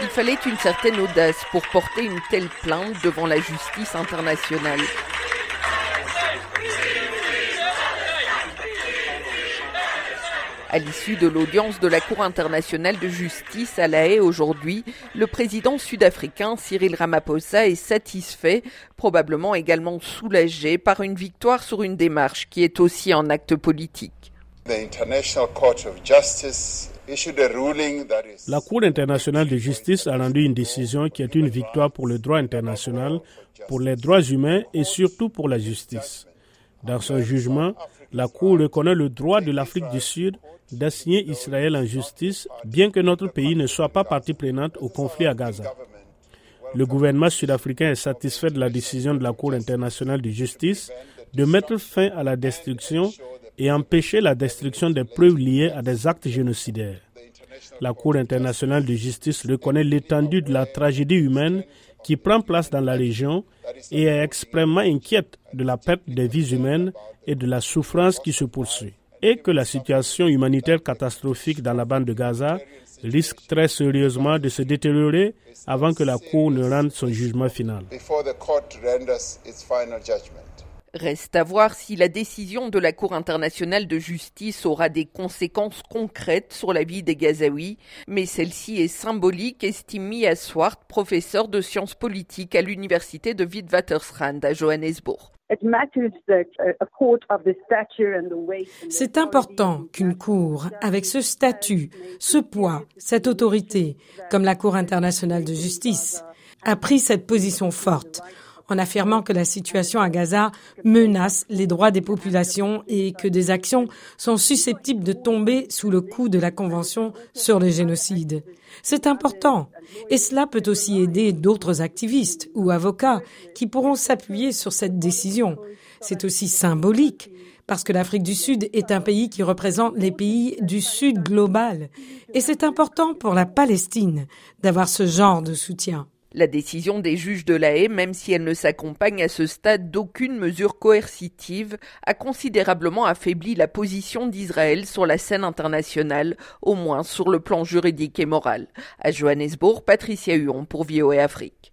Il fallait une certaine audace pour porter une telle plainte devant la justice internationale. À l'issue de l'audience de la Cour internationale de justice à La Haye aujourd'hui, le président sud-africain Cyril Ramaphosa est satisfait, probablement également soulagé par une victoire sur une démarche qui est aussi un acte politique. La Cour internationale de justice a rendu une décision qui est une victoire pour le droit international, pour les droits humains et surtout pour la justice. Dans son jugement, la Cour reconnaît le droit de l'Afrique du Sud d'assigner Israël en justice, bien que notre pays ne soit pas partie prenante au conflit à Gaza. Le gouvernement sud-africain est satisfait de la décision de la Cour internationale de justice de mettre fin à la destruction et empêcher la destruction des preuves liées à des actes génocidaires. La Cour internationale de justice reconnaît l'étendue de la tragédie humaine qui prend place dans la région et est extrêmement inquiète de la perte des vies humaines et de la souffrance qui se poursuit et que la situation humanitaire catastrophique dans la bande de Gaza risque très sérieusement de se détériorer avant que la Cour ne rende son jugement final. Reste à voir si la décision de la Cour internationale de justice aura des conséquences concrètes sur la vie des Gazaouis, mais celle-ci est symbolique, estime Mia Swart, professeur de sciences politiques à l'université de Witwatersrand à Johannesburg. C'est important qu'une cour, avec ce statut, ce poids, cette autorité, comme la Cour internationale de justice, a pris cette position forte en affirmant que la situation à Gaza menace les droits des populations et que des actions sont susceptibles de tomber sous le coup de la Convention sur le génocide. C'est important et cela peut aussi aider d'autres activistes ou avocats qui pourront s'appuyer sur cette décision. C'est aussi symbolique parce que l'Afrique du Sud est un pays qui représente les pays du Sud global. Et c'est important pour la Palestine d'avoir ce genre de soutien. La décision des juges de la haie, même si elle ne s'accompagne à ce stade d'aucune mesure coercitive, a considérablement affaibli la position d'Israël sur la scène internationale, au moins sur le plan juridique et moral. À Johannesburg, Patricia Huon pour VOA Afrique.